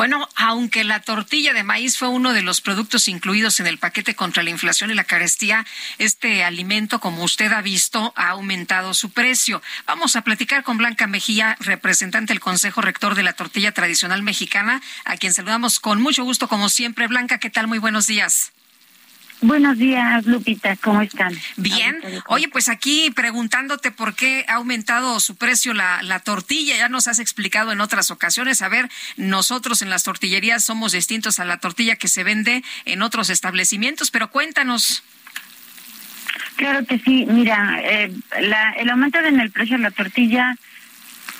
Bueno, aunque la tortilla de maíz fue uno de los productos incluidos en el paquete contra la inflación y la carestía, este alimento, como usted ha visto, ha aumentado su precio. Vamos a platicar con Blanca Mejía, representante del Consejo Rector de la Tortilla Tradicional Mexicana, a quien saludamos con mucho gusto, como siempre. Blanca, ¿qué tal? Muy buenos días. Buenos días, Lupita, ¿cómo están? Bien. Oye, pues aquí preguntándote por qué ha aumentado su precio la, la, tortilla, ya nos has explicado en otras ocasiones. A ver, nosotros en las tortillerías somos distintos a la tortilla que se vende en otros establecimientos, pero cuéntanos. Claro que sí, mira, eh, la, el aumento en el precio de la tortilla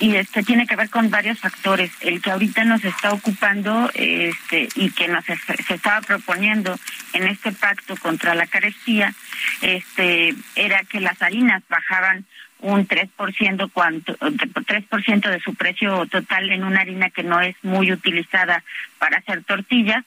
y este tiene que ver con varios factores. El que ahorita nos está ocupando este y que nos se estaba proponiendo en este pacto contra la carestía, este era que las harinas bajaban un 3% cuanto 3% de su precio total en una harina que no es muy utilizada para hacer tortillas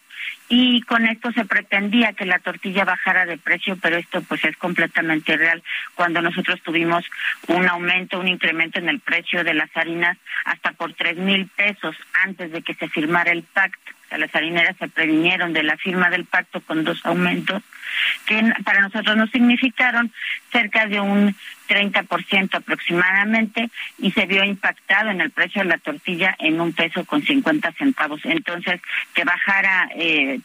y con esto se pretendía que la tortilla bajara de precio, pero esto pues es completamente real. Cuando nosotros tuvimos un aumento, un incremento en el precio de las harinas hasta por tres mil pesos antes de que se firmara el pacto. O sea, las harineras se previnieron de la firma del pacto con dos aumentos que para nosotros nos significaron cerca de un 30% aproximadamente y se vio impactado en el precio de la tortilla en un peso con 50 centavos. Entonces, que bajara eh,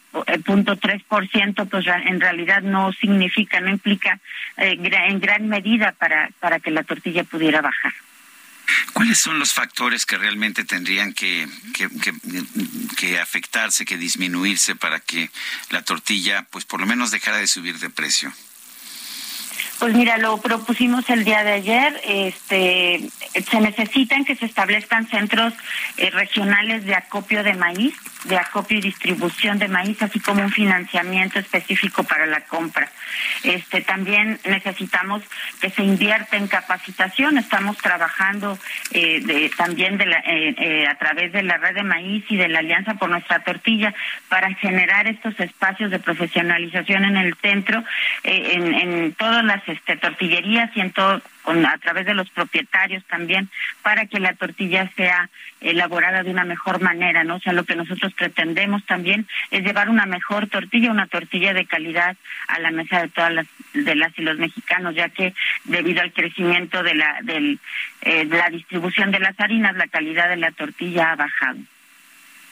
punto 3%, pues en realidad no significa, no implica eh, en gran medida para, para que la tortilla pudiera bajar. ¿Cuáles son los factores que realmente tendrían que, que, que, afectarse, que disminuirse para que la tortilla, pues por lo menos dejara de subir de precio? Pues mira, lo propusimos el día de ayer. Este, se necesitan que se establezcan centros eh, regionales de acopio de maíz, de acopio y distribución de maíz, así como un financiamiento específico para la compra. Este, también necesitamos que se invierta en capacitación. Estamos trabajando eh, de, también de la, eh, a través de la red de maíz y de la Alianza por Nuestra Tortilla para generar estos espacios de profesionalización en el centro, en, en todas las este, tortillerías y en todo, con, a través de los propietarios también, para que la tortilla sea elaborada de una mejor manera, ¿no? O sea, lo que nosotros pretendemos también es llevar una mejor tortilla, una tortilla de calidad a la mesa de todas las de las y los mexicanos, ya que debido al crecimiento de la del, eh, de la distribución de las harinas, la calidad de la tortilla ha bajado.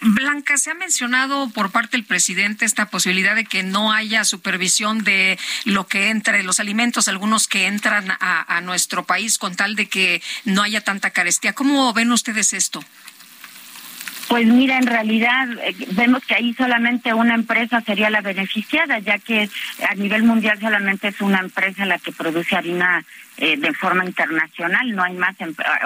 Blanca, se ha mencionado por parte del presidente esta posibilidad de que no haya supervisión de lo que entra, los alimentos, algunos que entran a, a nuestro país, con tal de que no haya tanta carestía. ¿Cómo ven ustedes esto? Pues mira, en realidad eh, vemos que ahí solamente una empresa sería la beneficiada, ya que a nivel mundial solamente es una empresa la que produce harina eh, de forma internacional, no hay más,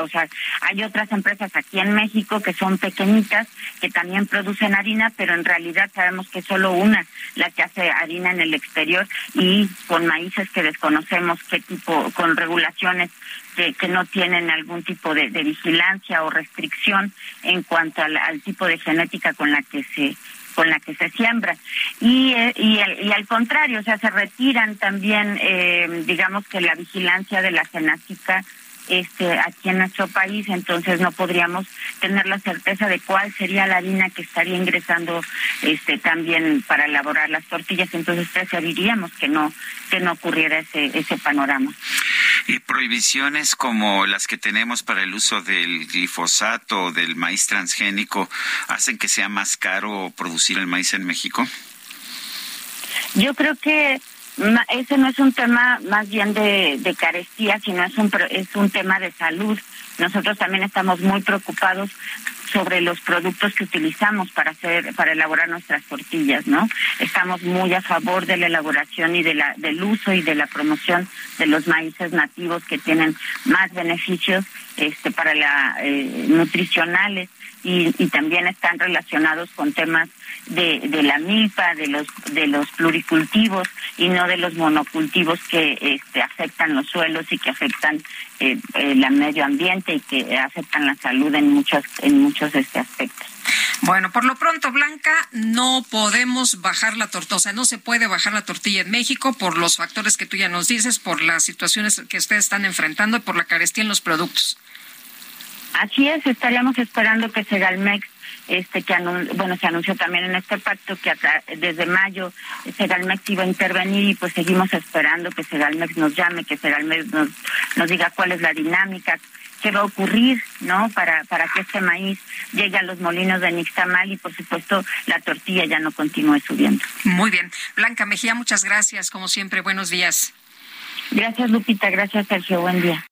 o sea, hay otras empresas aquí en México que son pequeñitas, que también producen harina, pero en realidad sabemos que solo una la que hace harina en el exterior y con maíces que desconocemos qué tipo, con regulaciones que, no tienen algún tipo de, de vigilancia o restricción en cuanto al tipo de genética con la que se con la que se siembra. Y, eh, y, y, al contrario, o sea, se retiran también, eh, digamos que la vigilancia de la cenática este, aquí en nuestro país, entonces no podríamos tener la certeza de cuál sería la harina que estaría ingresando este, también para elaborar las tortillas, entonces preferiríamos que no, que no ocurriera ese, ese panorama. ¿Y prohibiciones como las que tenemos para el uso del glifosato o del maíz transgénico hacen que sea más caro producir el maíz en México? Yo creo que ese no es un tema más bien de, de carestía, sino es un, es un tema de salud nosotros también estamos muy preocupados sobre los productos que utilizamos para hacer para elaborar nuestras tortillas, ¿no? Estamos muy a favor de la elaboración y de la del uso y de la promoción de los maíces nativos que tienen más beneficios este para la eh, nutricionales y, y también están relacionados con temas de, de la milpa, de los de los pluricultivos y no de los monocultivos que este, afectan los suelos y que afectan eh, el medio ambiente y que afectan la salud en muchos en muchos este aspectos. Bueno, por lo pronto, Blanca, no podemos bajar la tortilla, o sea, no se puede bajar la tortilla en México por los factores que tú ya nos dices, por las situaciones que ustedes están enfrentando y por la carestía en los productos. Así es, estaríamos esperando que Segalmex este que bueno se anunció también en este pacto que desde mayo Segalmex iba a intervenir y pues seguimos esperando que Segalmex nos llame, que Segalmex nos, nos diga cuál es la dinámica, qué va a ocurrir, ¿no? Para para que este maíz llegue a los molinos de Nixtamal y por supuesto la tortilla ya no continúe subiendo. Muy bien. Blanca Mejía, muchas gracias, como siempre, buenos días. Gracias Lupita, gracias Sergio, buen día.